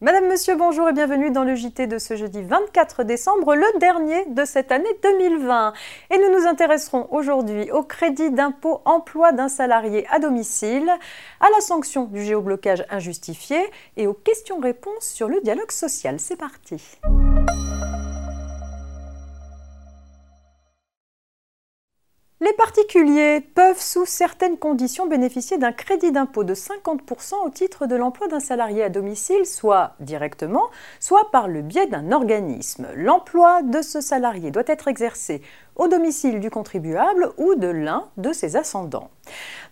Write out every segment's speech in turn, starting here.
Madame, Monsieur, bonjour et bienvenue dans le JT de ce jeudi 24 décembre, le dernier de cette année 2020. Et nous nous intéresserons aujourd'hui au crédit d'impôt emploi d'un salarié à domicile, à la sanction du géoblocage injustifié et aux questions-réponses sur le dialogue social. C'est parti. Les particuliers peuvent, sous certaines conditions, bénéficier d'un crédit d'impôt de 50% au titre de l'emploi d'un salarié à domicile, soit directement, soit par le biais d'un organisme. L'emploi de ce salarié doit être exercé au domicile du contribuable ou de l'un de ses ascendants.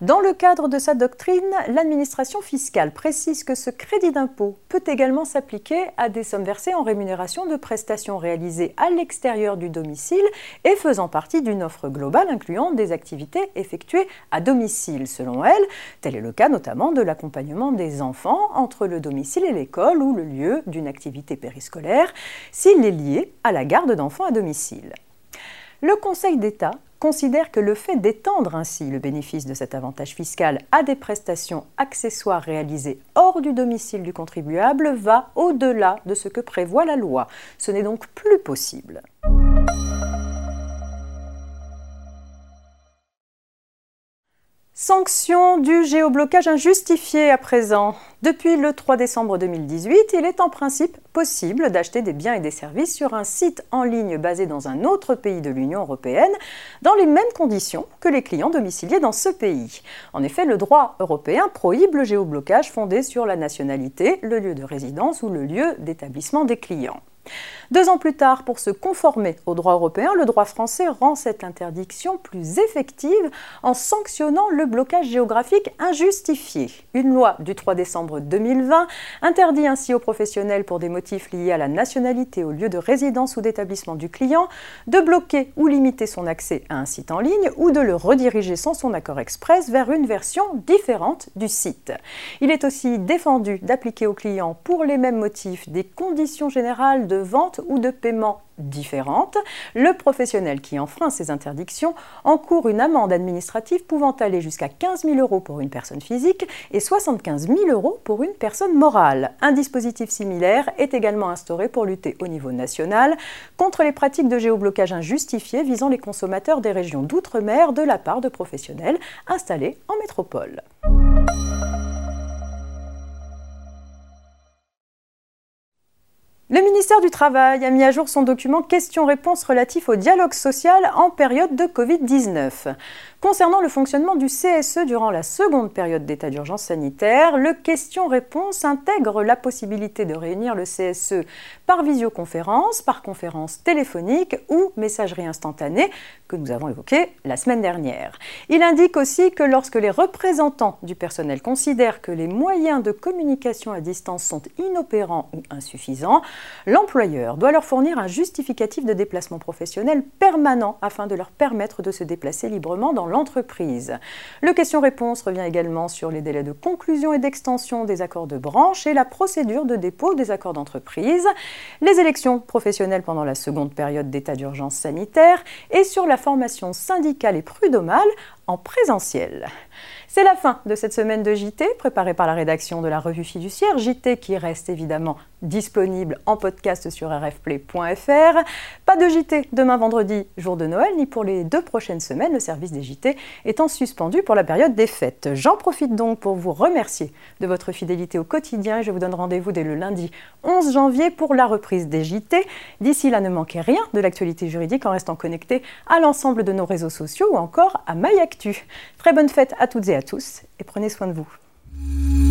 Dans le cadre de sa doctrine, l'administration fiscale précise que ce crédit d'impôt peut également s'appliquer à des sommes versées en rémunération de prestations réalisées à l'extérieur du domicile et faisant partie d'une offre globale incluant des activités effectuées à domicile, selon elle. Tel est le cas notamment de l'accompagnement des enfants entre le domicile et l'école ou le lieu d'une activité périscolaire, s'il est lié à la garde d'enfants à domicile. Le Conseil d'État considère que le fait d'étendre ainsi le bénéfice de cet avantage fiscal à des prestations accessoires réalisées hors du domicile du contribuable va au-delà de ce que prévoit la loi. Ce n'est donc plus possible. Sanction du géoblocage injustifié à présent. Depuis le 3 décembre 2018, il est en principe possible d'acheter des biens et des services sur un site en ligne basé dans un autre pays de l'Union européenne dans les mêmes conditions que les clients domiciliés dans ce pays. En effet, le droit européen prohibe le géoblocage fondé sur la nationalité, le lieu de résidence ou le lieu d'établissement des clients. Deux ans plus tard, pour se conformer au droit européen, le droit français rend cette interdiction plus effective en sanctionnant le blocage géographique injustifié. Une loi du 3 décembre 2020 interdit ainsi aux professionnels pour des motifs liés à la nationalité, au lieu de résidence ou d'établissement du client, de bloquer ou limiter son accès à un site en ligne ou de le rediriger sans son accord express vers une version différente du site. Il est aussi défendu d'appliquer aux clients pour les mêmes motifs des conditions générales de vente ou de paiement différentes, le professionnel qui enfreint ces interdictions encourt une amende administrative pouvant aller jusqu'à 15 000 euros pour une personne physique et 75 000 euros pour une personne morale. Un dispositif similaire est également instauré pour lutter au niveau national contre les pratiques de géoblocage injustifiées visant les consommateurs des régions d'outre-mer de la part de professionnels installés en métropole. Ministère du Travail a mis à jour son document questions-réponses relatif au dialogue social en période de Covid-19. Concernant le fonctionnement du CSE durant la seconde période d'état d'urgence sanitaire, le question-réponse intègre la possibilité de réunir le CSE par visioconférence, par conférence téléphonique ou messagerie instantanée que nous avons évoqué la semaine dernière. Il indique aussi que lorsque les représentants du personnel considèrent que les moyens de communication à distance sont inopérants ou insuffisants, l'employeur doit leur fournir un justificatif de déplacement professionnel permanent afin de leur permettre de se déplacer librement dans l'entreprise. Le question-réponse revient également sur les délais de conclusion et d'extension des accords de branche et la procédure de dépôt des accords d'entreprise, les élections professionnelles pendant la seconde période d'état d'urgence sanitaire et sur la formation syndicale et prud'homale en présentiel. C'est la fin de cette semaine de JT, préparée par la rédaction de la revue fiduciaire, JT qui reste évidemment disponible en podcast sur rfplay.fr. Pas de JT demain vendredi, jour de Noël, ni pour les deux prochaines semaines, le service des JT étant suspendu pour la période des fêtes. J'en profite donc pour vous remercier de votre fidélité au quotidien et je vous donne rendez-vous dès le lundi 11 janvier pour la reprise des JT. D'ici là, ne manquez rien de l'actualité juridique en restant connecté à l'ensemble de nos réseaux sociaux ou encore à MyActu. Très bonne fête à toutes et tous et prenez soin de vous.